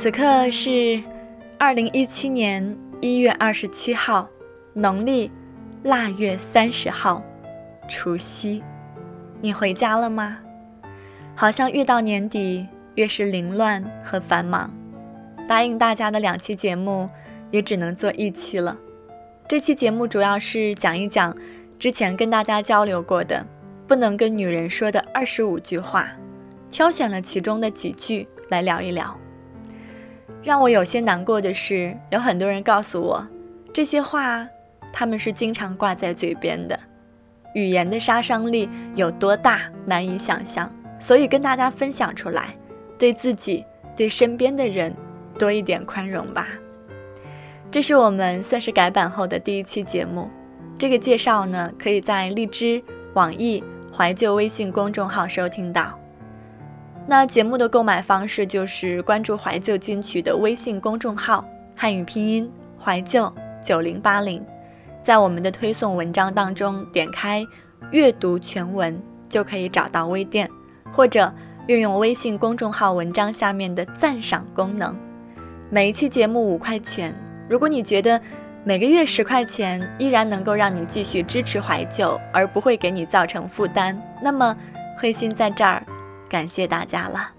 此刻是二零一七年一月二十七号，农历腊月三十号，除夕。你回家了吗？好像越到年底越是凌乱和繁忙。答应大家的两期节目也只能做一期了。这期节目主要是讲一讲之前跟大家交流过的不能跟女人说的二十五句话，挑选了其中的几句来聊一聊。让我有些难过的是，有很多人告诉我，这些话他们是经常挂在嘴边的，语言的杀伤力有多大难以想象，所以跟大家分享出来，对自己、对身边的人多一点宽容吧。这是我们算是改版后的第一期节目，这个介绍呢，可以在荔枝、网易、怀旧微信公众号收听到。那节目的购买方式就是关注怀旧金曲的微信公众号，汉语拼音怀旧九零八零，在我们的推送文章当中点开阅读全文，就可以找到微店，或者运用微信公众号文章下面的赞赏功能。每一期节目五块钱，如果你觉得每个月十块钱依然能够让你继续支持怀旧，而不会给你造成负担，那么慧心在这儿。感谢大家了。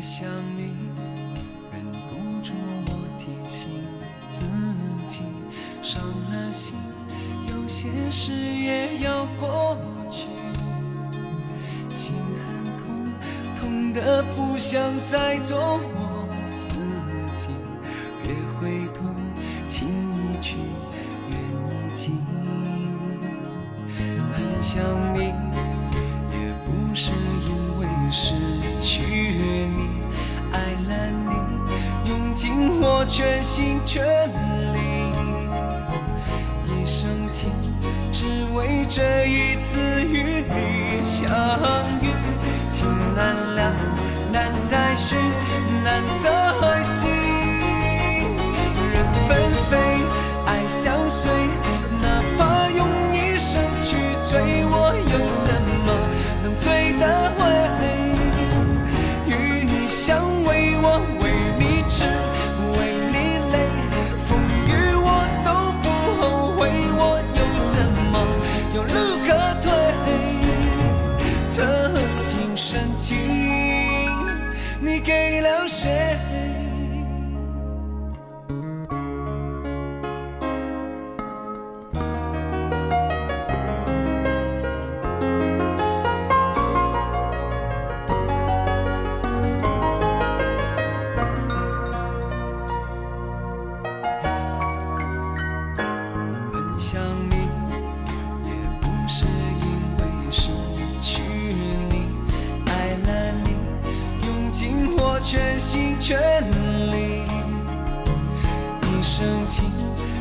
想你，忍不住我提醒自己，伤了心，有些事也要过去。心很痛，痛得不想再做我自己。别回头，情已去，缘已尽。很想你，也不是因为是。我全心全力，一生情，只为这一次与你相遇，情难了。难再续，难再深情。你给了谁？全心全力，一生情，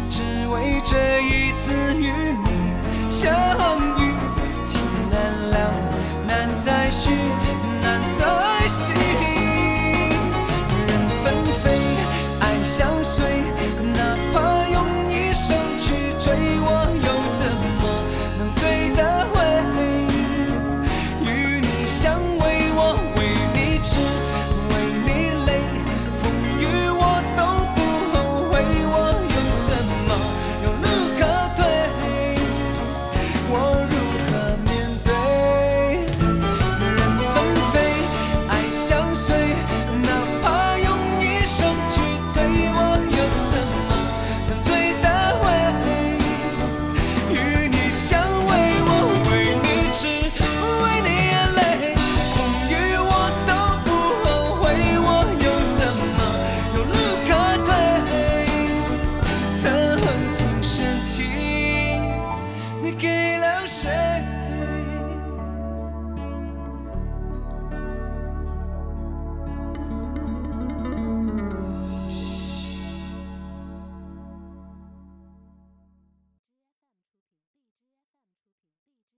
只为这一次与你相遇。